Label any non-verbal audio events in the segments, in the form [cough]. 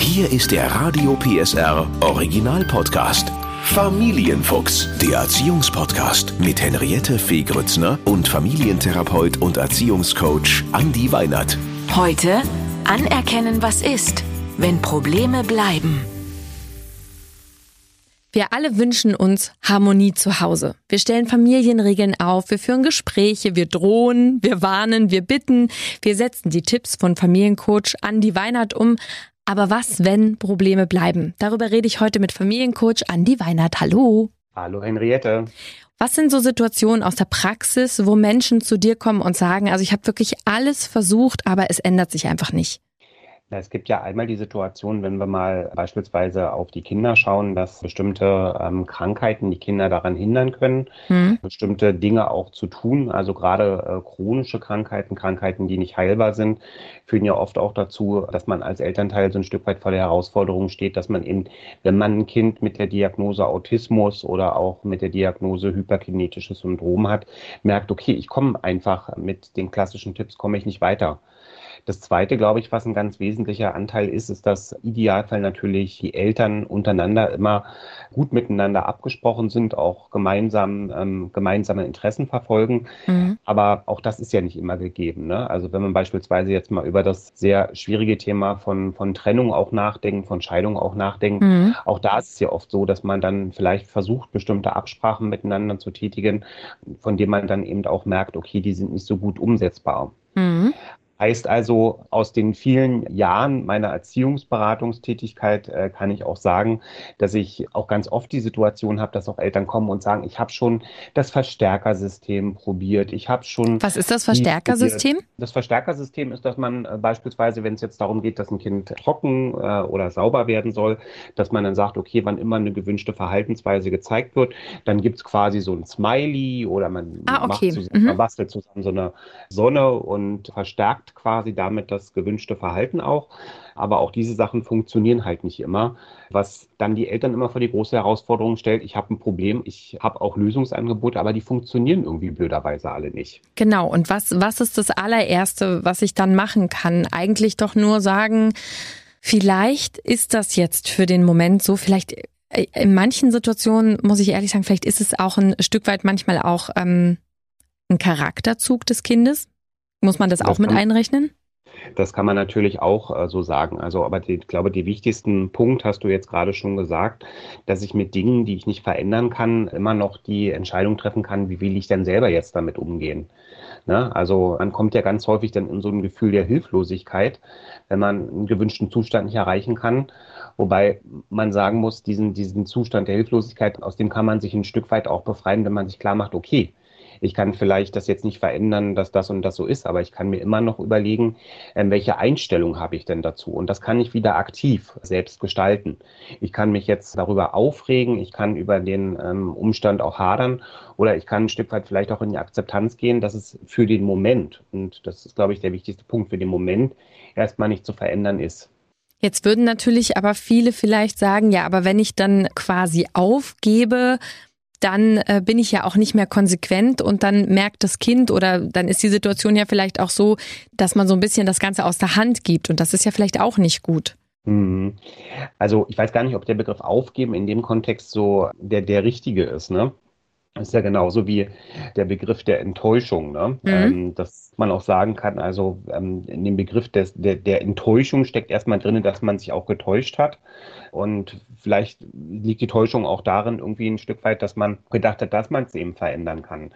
Hier ist der Radio PSR Original Podcast. Familienfuchs, der Erziehungspodcast mit Henriette Fee Grützner und Familientherapeut und Erziehungscoach Andi Weinert. Heute anerkennen, was ist, wenn Probleme bleiben. Wir alle wünschen uns Harmonie zu Hause. Wir stellen Familienregeln auf, wir führen Gespräche, wir drohen, wir warnen, wir bitten, wir setzen die Tipps von Familiencoach Andi Weinert um. Aber was, wenn Probleme bleiben? Darüber rede ich heute mit Familiencoach Andi Weinert. Hallo. Hallo Henriette. Was sind so Situationen aus der Praxis, wo Menschen zu dir kommen und sagen, also ich habe wirklich alles versucht, aber es ändert sich einfach nicht? Es gibt ja einmal die Situation, wenn wir mal beispielsweise auf die Kinder schauen, dass bestimmte ähm, Krankheiten die Kinder daran hindern können, mhm. bestimmte Dinge auch zu tun. Also gerade äh, chronische Krankheiten, Krankheiten, die nicht heilbar sind, führen ja oft auch dazu, dass man als Elternteil so ein Stück weit vor der Herausforderung steht, dass man eben, wenn man ein Kind mit der Diagnose Autismus oder auch mit der Diagnose hyperkinetisches Syndrom hat, merkt, okay, ich komme einfach mit den klassischen Tipps, komme ich nicht weiter. Das Zweite, glaube ich, was ein ganz wesentlicher Anteil ist, ist, dass Idealfall natürlich die Eltern untereinander immer gut miteinander abgesprochen sind, auch gemeinsam ähm, gemeinsame Interessen verfolgen. Mhm. Aber auch das ist ja nicht immer gegeben. Ne? Also wenn man beispielsweise jetzt mal über das sehr schwierige Thema von, von Trennung auch nachdenkt, von Scheidung auch nachdenkt, mhm. auch da ist es ja oft so, dass man dann vielleicht versucht, bestimmte Absprachen miteinander zu tätigen, von denen man dann eben auch merkt, okay, die sind nicht so gut umsetzbar. Mhm. Heißt also, aus den vielen Jahren meiner Erziehungsberatungstätigkeit äh, kann ich auch sagen, dass ich auch ganz oft die Situation habe, dass auch Eltern kommen und sagen, ich habe schon das Verstärkersystem probiert. Ich habe schon. Was ist das Verstärkersystem? Das Verstärkersystem ist, dass man äh, beispielsweise, wenn es jetzt darum geht, dass ein Kind trocken äh, oder sauber werden soll, dass man dann sagt, okay, wann immer eine gewünschte Verhaltensweise gezeigt wird, dann gibt es quasi so ein Smiley oder man ah, okay. macht zusammen, mhm. man bastelt zusammen so eine Sonne und verstärkt quasi damit das gewünschte Verhalten auch. Aber auch diese Sachen funktionieren halt nicht immer, was dann die Eltern immer vor die große Herausforderung stellt. Ich habe ein Problem, ich habe auch Lösungsangebote, aber die funktionieren irgendwie blöderweise alle nicht. Genau. Und was, was ist das allererste, was ich dann machen kann? Eigentlich doch nur sagen, vielleicht ist das jetzt für den Moment so, vielleicht äh, in manchen Situationen muss ich ehrlich sagen, vielleicht ist es auch ein Stück weit manchmal auch ähm, ein Charakterzug des Kindes. Muss man das, das auch mit einrechnen? Das kann man natürlich auch äh, so sagen. Also, aber die, ich glaube, die wichtigsten Punkt hast du jetzt gerade schon gesagt, dass ich mit Dingen, die ich nicht verändern kann, immer noch die Entscheidung treffen kann, wie will ich denn selber jetzt damit umgehen. Ne? Also man kommt ja ganz häufig dann in so ein Gefühl der Hilflosigkeit, wenn man einen gewünschten Zustand nicht erreichen kann. Wobei man sagen muss, diesen, diesen Zustand der Hilflosigkeit, aus dem kann man sich ein Stück weit auch befreien, wenn man sich klar macht, okay, ich kann vielleicht das jetzt nicht verändern, dass das und das so ist, aber ich kann mir immer noch überlegen, ähm, welche Einstellung habe ich denn dazu? Und das kann ich wieder aktiv selbst gestalten. Ich kann mich jetzt darüber aufregen, ich kann über den ähm, Umstand auch hadern oder ich kann ein Stück weit vielleicht auch in die Akzeptanz gehen, dass es für den Moment, und das ist, glaube ich, der wichtigste Punkt für den Moment, erstmal nicht zu verändern ist. Jetzt würden natürlich aber viele vielleicht sagen, ja, aber wenn ich dann quasi aufgebe, dann äh, bin ich ja auch nicht mehr konsequent und dann merkt das Kind oder dann ist die Situation ja vielleicht auch so, dass man so ein bisschen das Ganze aus der Hand gibt und das ist ja vielleicht auch nicht gut. Mhm. Also ich weiß gar nicht, ob der Begriff aufgeben in dem Kontext so der, der richtige ist, ne? Das ist ja genauso wie der Begriff der Enttäuschung, ne? Mhm. Ähm, dass man auch sagen kann, also ähm, in dem Begriff des, der, der Enttäuschung steckt erstmal drin, dass man sich auch getäuscht hat. Und vielleicht liegt die Täuschung auch darin, irgendwie ein Stück weit, dass man gedacht hat, dass man es eben verändern kann.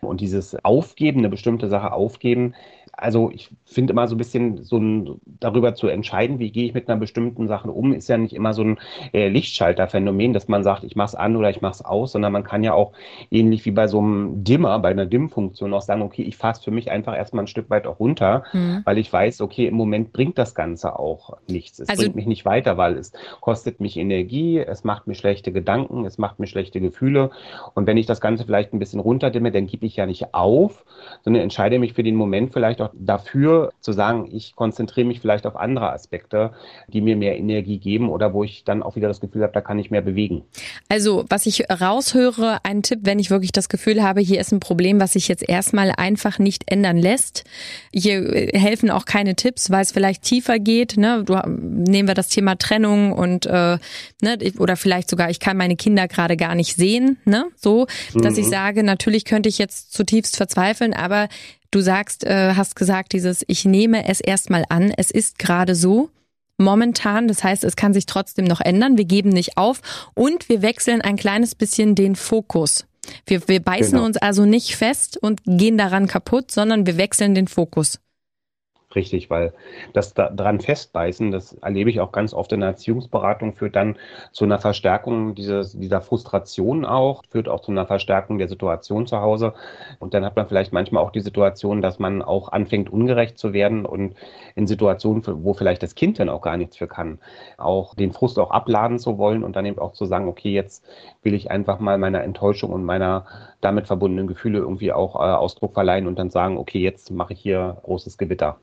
Und dieses Aufgeben, eine bestimmte Sache aufgeben, also ich finde immer so ein bisschen so ein, darüber zu entscheiden, wie gehe ich mit einer bestimmten Sache um, ist ja nicht immer so ein äh, Lichtschalterphänomen, dass man sagt, ich mache es an oder ich mache es aus, sondern man kann ja auch ähnlich wie bei so einem Dimmer, bei einer Dimm-Funktion auch sagen, okay, ich fasse für mich einfach erstmal ein Stück weit auch runter, mhm. weil ich weiß, okay, im Moment bringt das Ganze auch nichts. Es also, bringt mich nicht weiter, weil es kostet mich Energie, es macht mir schlechte Gedanken, es macht mir schlechte Gefühle. Und wenn ich das Ganze vielleicht ein bisschen runterdimme, dann gebe ich ja nicht auf, sondern entscheide mich für den Moment vielleicht auch dafür zu sagen, ich konzentriere mich vielleicht auf andere Aspekte, die mir mehr Energie geben oder wo ich dann auch wieder das Gefühl habe, da kann ich mehr bewegen. Also, was ich raushöre, ein Tipp wenn ich wirklich das Gefühl habe, hier ist ein Problem, was sich jetzt erstmal einfach nicht ändern lässt. Hier äh, helfen auch keine Tipps, weil es vielleicht tiefer geht. Ne? Du, nehmen wir das Thema Trennung und äh, ne, oder vielleicht sogar, ich kann meine Kinder gerade gar nicht sehen, ne? So, dass mhm. ich sage, natürlich könnte ich jetzt zutiefst verzweifeln, aber du sagst, äh, hast gesagt, dieses, ich nehme es erstmal an, es ist gerade so momentan. Das heißt, es kann sich trotzdem noch ändern. Wir geben nicht auf und wir wechseln ein kleines bisschen den Fokus. Wir, wir beißen genau. uns also nicht fest und gehen daran kaputt, sondern wir wechseln den Fokus richtig, weil das da, dran festbeißen, das erlebe ich auch ganz oft in der Erziehungsberatung, führt dann zu einer Verstärkung dieses, dieser Frustration auch, führt auch zu einer Verstärkung der Situation zu Hause. Und dann hat man vielleicht manchmal auch die Situation, dass man auch anfängt, ungerecht zu werden und in Situationen, wo vielleicht das Kind dann auch gar nichts für kann, auch den Frust auch abladen zu wollen und dann eben auch zu sagen, okay, jetzt will ich einfach mal meiner Enttäuschung und meiner damit verbundenen Gefühle irgendwie auch äh, Ausdruck verleihen und dann sagen, okay, jetzt mache ich hier großes Gewitter.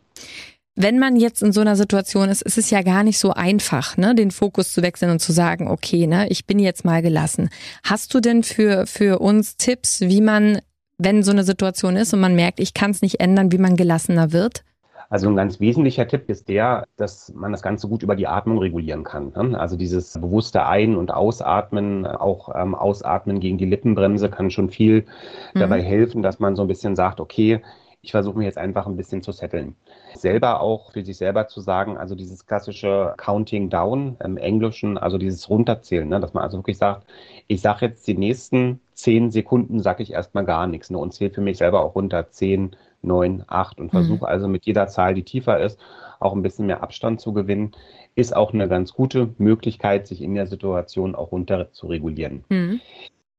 Wenn man jetzt in so einer Situation ist, ist es ja gar nicht so einfach, ne, den Fokus zu wechseln und zu sagen, okay, ne, ich bin jetzt mal gelassen. Hast du denn für, für uns Tipps, wie man, wenn so eine Situation ist und man merkt, ich kann es nicht ändern, wie man gelassener wird? Also ein ganz wesentlicher Tipp ist der, dass man das Ganze gut über die Atmung regulieren kann. Ne? Also dieses bewusste Ein- und Ausatmen, auch ähm, Ausatmen gegen die Lippenbremse kann schon viel mhm. dabei helfen, dass man so ein bisschen sagt, okay, ich versuche mir jetzt einfach ein bisschen zu setteln. Selber auch für sich selber zu sagen, also dieses klassische Counting Down im Englischen, also dieses Runterzählen, ne, dass man also wirklich sagt, ich sage jetzt die nächsten zehn Sekunden, sage ich erstmal gar nichts ne, und zähle für mich selber auch runter zehn, neun, acht und versuche mhm. also mit jeder Zahl, die tiefer ist, auch ein bisschen mehr Abstand zu gewinnen, ist auch eine ganz gute Möglichkeit, sich in der Situation auch runter zu regulieren. Mhm.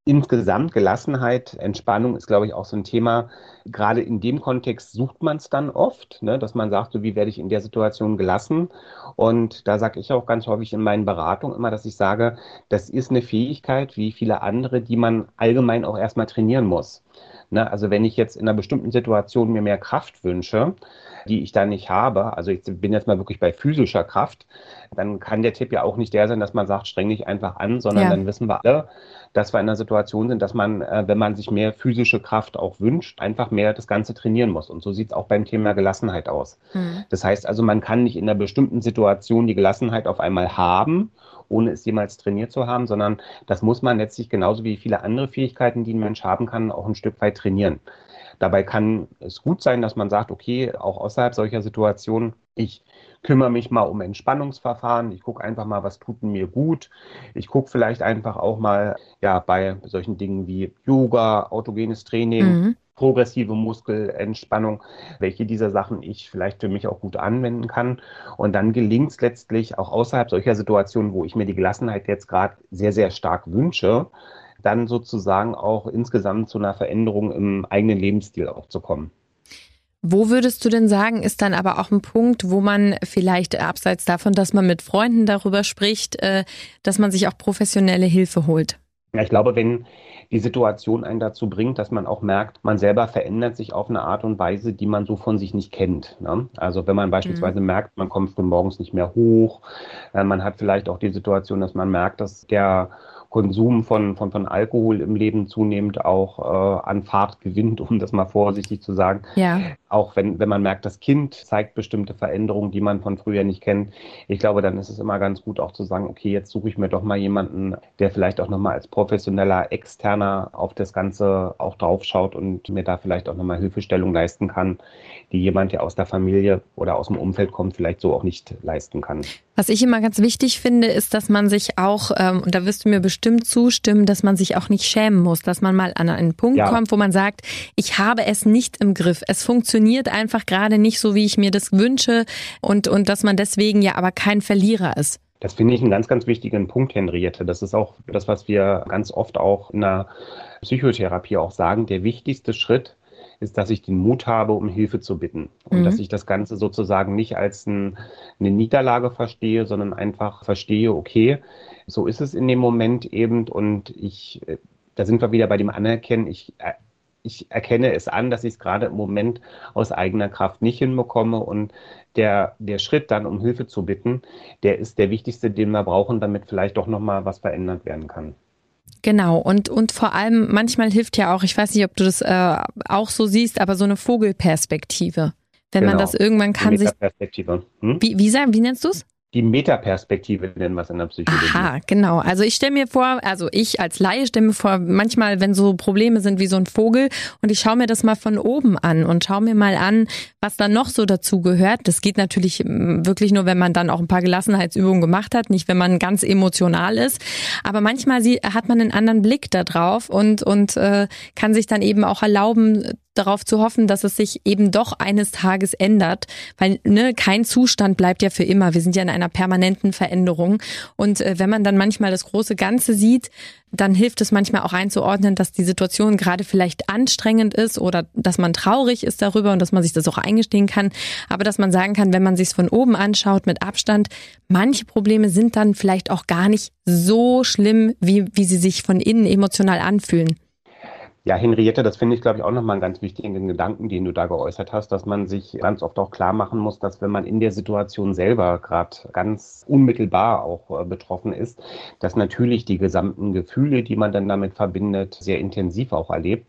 Insgesamt Gelassenheit, Entspannung ist, glaube ich, auch so ein Thema. Gerade in dem Kontext sucht man es dann oft, ne, dass man sagt, so wie werde ich in der Situation gelassen? Und da sage ich auch ganz häufig in meinen Beratungen immer, dass ich sage, das ist eine Fähigkeit wie viele andere, die man allgemein auch erstmal trainieren muss. Ne, also wenn ich jetzt in einer bestimmten Situation mir mehr Kraft wünsche, die ich da nicht habe, also ich bin jetzt mal wirklich bei physischer Kraft, dann kann der Tipp ja auch nicht der sein, dass man sagt, streng dich einfach an, sondern ja. dann wissen wir alle, dass wir in einer Situation sind, dass man, äh, wenn man sich mehr physische Kraft auch wünscht, einfach mehr das Ganze trainieren muss. Und so sieht es auch beim Thema Gelassenheit aus. Mhm. Das heißt also, man kann nicht in einer bestimmten Situation die Gelassenheit auf einmal haben, ohne es jemals trainiert zu haben, sondern das muss man letztlich genauso wie viele andere Fähigkeiten, die ein Mensch haben kann, auch ein Stück weit trainieren. Dabei kann es gut sein, dass man sagt, okay, auch außerhalb solcher Situationen, ich kümmere mich mal um Entspannungsverfahren. Ich gucke einfach mal, was tut mir gut. Ich gucke vielleicht einfach auch mal ja bei solchen Dingen wie Yoga, autogenes Training, mhm. Progressive Muskelentspannung, welche dieser Sachen ich vielleicht für mich auch gut anwenden kann. Und dann gelingt es letztlich auch außerhalb solcher Situationen, wo ich mir die Gelassenheit jetzt gerade sehr, sehr stark wünsche, dann sozusagen auch insgesamt zu einer Veränderung im eigenen Lebensstil auch zu kommen. Wo würdest du denn sagen, ist dann aber auch ein Punkt, wo man vielleicht abseits davon, dass man mit Freunden darüber spricht, äh, dass man sich auch professionelle Hilfe holt? Ja, ich glaube, wenn die Situation einen dazu bringt, dass man auch merkt, man selber verändert sich auf eine Art und Weise, die man so von sich nicht kennt. Ne? Also wenn man beispielsweise mhm. merkt, man kommt früh morgens nicht mehr hoch, äh, man hat vielleicht auch die Situation, dass man merkt, dass der Konsum von, von, von Alkohol im Leben zunehmend auch äh, an Fahrt gewinnt, [laughs] um das mal vorsichtig zu sagen. Ja. Auch wenn, wenn man merkt, das Kind zeigt bestimmte Veränderungen, die man von früher nicht kennt. Ich glaube, dann ist es immer ganz gut auch zu sagen, okay, jetzt suche ich mir doch mal jemanden, der vielleicht auch nochmal als professioneller Externer auf das Ganze auch draufschaut und mir da vielleicht auch nochmal Hilfestellung leisten kann, die jemand, der aus der Familie oder aus dem Umfeld kommt, vielleicht so auch nicht leisten kann. Was ich immer ganz wichtig finde, ist, dass man sich auch, ähm, und da wirst du mir bestimmt zustimmen, dass man sich auch nicht schämen muss, dass man mal an einen Punkt ja. kommt, wo man sagt, ich habe es nicht im Griff. Es funktioniert einfach gerade nicht so, wie ich mir das wünsche und, und dass man deswegen ja aber kein Verlierer ist. Das finde ich einen ganz, ganz wichtigen Punkt, Henriette. Das ist auch das, was wir ganz oft auch in der Psychotherapie auch sagen. Der wichtigste Schritt ist, dass ich den Mut habe, um Hilfe zu bitten. Und mhm. dass ich das Ganze sozusagen nicht als ein, eine Niederlage verstehe, sondern einfach verstehe, okay, so ist es in dem Moment eben und ich, äh, da sind wir wieder bei dem Anerkennen, ich, äh, ich erkenne es an, dass ich es gerade im Moment aus eigener Kraft nicht hinbekomme und der, der Schritt dann, um Hilfe zu bitten, der ist der wichtigste, den wir brauchen, damit vielleicht doch nochmal was verändert werden kann. Genau, und, und vor allem manchmal hilft ja auch, ich weiß nicht, ob du das äh, auch so siehst, aber so eine Vogelperspektive. Wenn genau. man das irgendwann kann sich. Hm? Wie, wie, wie nennst du es? Die Metaperspektive nennen wir es in der Psychologie. Aha, genau. Also ich stelle mir vor, also ich als Laie stelle mir vor, manchmal, wenn so Probleme sind wie so ein Vogel und ich schaue mir das mal von oben an und schaue mir mal an, was da noch so dazu gehört. Das geht natürlich mm, wirklich nur, wenn man dann auch ein paar Gelassenheitsübungen gemacht hat, nicht wenn man ganz emotional ist. Aber manchmal hat man einen anderen Blick da drauf und, und äh, kann sich dann eben auch erlauben, darauf zu hoffen, dass es sich eben doch eines Tages ändert, weil ne, kein Zustand bleibt ja für immer. Wir sind ja in einer permanenten Veränderung und äh, wenn man dann manchmal das große Ganze sieht, dann hilft es manchmal auch einzuordnen, dass die Situation gerade vielleicht anstrengend ist oder dass man traurig ist darüber und dass man sich das auch eingestehen kann, aber dass man sagen kann, wenn man sich es von oben anschaut mit Abstand, manche Probleme sind dann vielleicht auch gar nicht so schlimm, wie wie sie sich von innen emotional anfühlen. Ja, Henriette, das finde ich, glaube ich, auch nochmal einen ganz wichtigen Gedanken, den du da geäußert hast, dass man sich ganz oft auch klar machen muss, dass wenn man in der Situation selber gerade ganz unmittelbar auch äh, betroffen ist, dass natürlich die gesamten Gefühle, die man dann damit verbindet, sehr intensiv auch erlebt.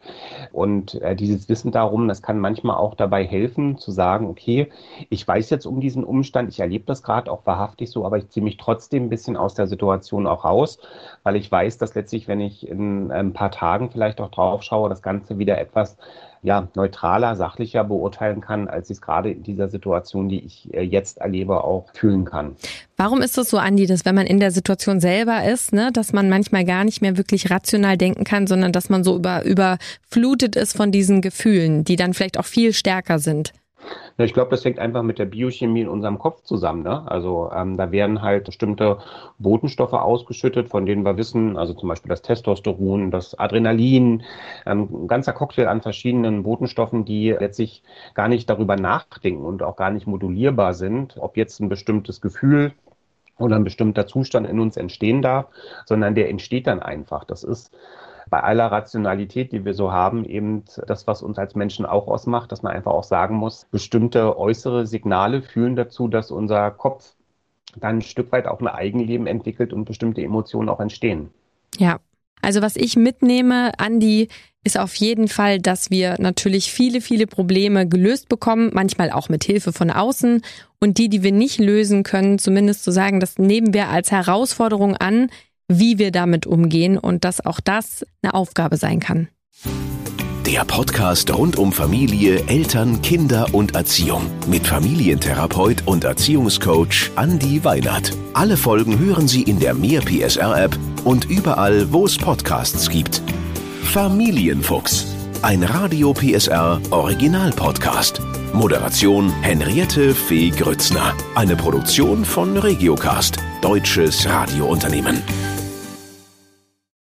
Und äh, dieses Wissen darum, das kann manchmal auch dabei helfen, zu sagen, okay, ich weiß jetzt um diesen Umstand, ich erlebe das gerade auch wahrhaftig so, aber ich ziehe mich trotzdem ein bisschen aus der Situation auch raus, weil ich weiß, dass letztlich, wenn ich in ein paar Tagen vielleicht auch drauf draufschaue, das Ganze wieder etwas ja, neutraler, sachlicher beurteilen kann, als ich es gerade in dieser Situation, die ich äh, jetzt erlebe, auch fühlen kann. Warum ist es so, Andi, dass wenn man in der Situation selber ist, ne, dass man manchmal gar nicht mehr wirklich rational denken kann, sondern dass man so über, überflutet ist von diesen Gefühlen, die dann vielleicht auch viel stärker sind? Ja, ich glaube, das hängt einfach mit der Biochemie in unserem Kopf zusammen. Ne? Also ähm, da werden halt bestimmte Botenstoffe ausgeschüttet, von denen wir wissen, also zum Beispiel das Testosteron, das Adrenalin, ähm, ein ganzer Cocktail an verschiedenen Botenstoffen, die letztlich gar nicht darüber nachdenken und auch gar nicht modulierbar sind, ob jetzt ein bestimmtes Gefühl oder ein bestimmter Zustand in uns entstehen darf, sondern der entsteht dann einfach. Das ist bei aller Rationalität, die wir so haben, eben das, was uns als Menschen auch ausmacht, dass man einfach auch sagen muss, bestimmte äußere Signale führen dazu, dass unser Kopf dann ein Stück weit auch ein Eigenleben entwickelt und bestimmte Emotionen auch entstehen. Ja. Also was ich mitnehme, Andi, ist auf jeden Fall, dass wir natürlich viele, viele Probleme gelöst bekommen, manchmal auch mit Hilfe von außen. Und die, die wir nicht lösen können, zumindest zu sagen, das nehmen wir als Herausforderung an, wie wir damit umgehen und dass auch das eine Aufgabe sein kann. Der Podcast rund um Familie, Eltern, Kinder und Erziehung mit Familientherapeut und Erziehungscoach Andi Weinert. Alle Folgen hören Sie in der Mehr PSR App und überall, wo es Podcasts gibt. Familienfuchs, ein Radio PSR Original Podcast. Moderation Henriette Fee Grützner. Eine Produktion von Regiocast, deutsches Radiounternehmen.